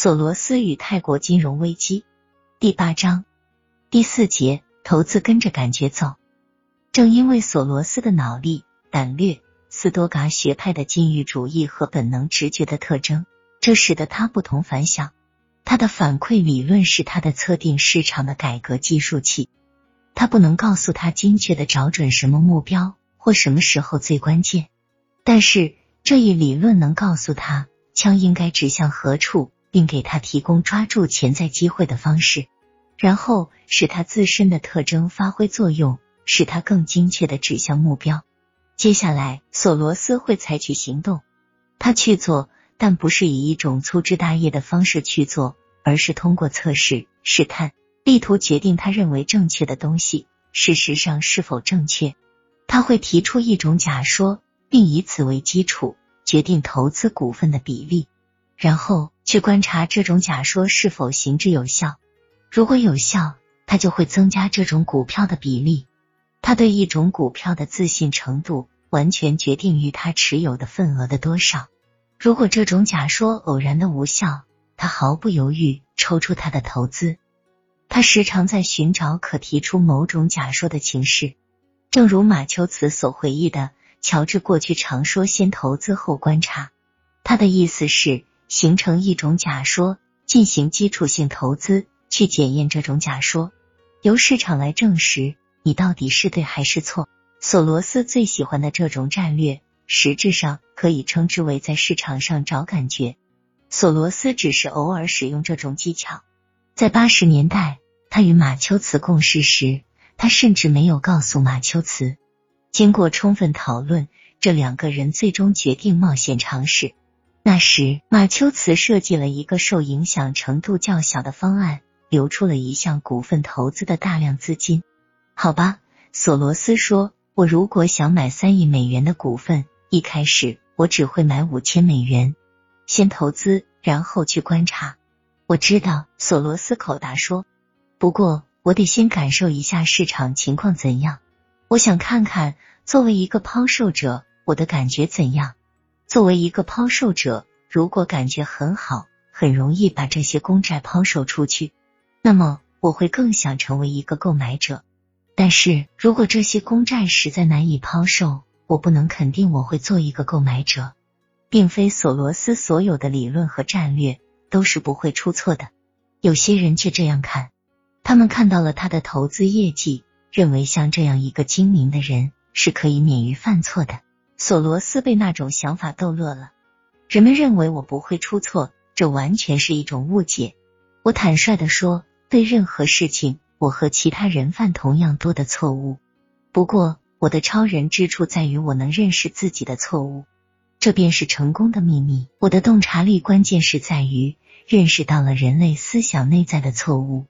索罗斯与泰国金融危机第八章第四节：投资跟着感觉走。正因为索罗斯的脑力、胆略、斯多噶学派的禁欲主义和本能直觉的特征，这使得他不同凡响。他的反馈理论是他的测定市场的改革计数器。他不能告诉他精确的找准什么目标或什么时候最关键，但是这一理论能告诉他枪应该指向何处。并给他提供抓住潜在机会的方式，然后使他自身的特征发挥作用，使他更精确的指向目标。接下来，索罗斯会采取行动，他去做，但不是以一种粗枝大叶的方式去做，而是通过测试、试探，力图决定他认为正确的东西事实上是否正确。他会提出一种假说，并以此为基础决定投资股份的比例。然后去观察这种假说是否行之有效。如果有效，他就会增加这种股票的比例。他对一种股票的自信程度完全决定于他持有的份额的多少。如果这种假说偶然的无效，他毫不犹豫抽出他的投资。他时常在寻找可提出某种假说的情势，正如马丘茨所回忆的，乔治过去常说：“先投资后观察。”他的意思是。形成一种假说，进行基础性投资，去检验这种假说，由市场来证实你到底是对还是错。索罗斯最喜欢的这种战略，实质上可以称之为在市场上找感觉。索罗斯只是偶尔使用这种技巧。在八十年代，他与马丘茨共事时，他甚至没有告诉马丘茨。经过充分讨论，这两个人最终决定冒险尝试。那时，马丘茨设计了一个受影响程度较小的方案，留出了一项股份投资的大量资金。好吧，索罗斯说：“我如果想买三亿美元的股份，一开始我只会买五千美元，先投资，然后去观察。”我知道，索罗斯口答说：“不过，我得先感受一下市场情况怎样。我想看看，作为一个抛售者，我的感觉怎样。”作为一个抛售者，如果感觉很好，很容易把这些公债抛售出去，那么我会更想成为一个购买者。但是如果这些公债实在难以抛售，我不能肯定我会做一个购买者。并非索罗斯所有的理论和战略都是不会出错的，有些人却这样看。他们看到了他的投资业绩，认为像这样一个精明的人是可以免于犯错的。索罗斯被那种想法逗乐了。人们认为我不会出错，这完全是一种误解。我坦率的说，对任何事情，我和其他人犯同样多的错误。不过，我的超人之处在于我能认识自己的错误，这便是成功的秘密。我的洞察力关键是在于认识到了人类思想内在的错误。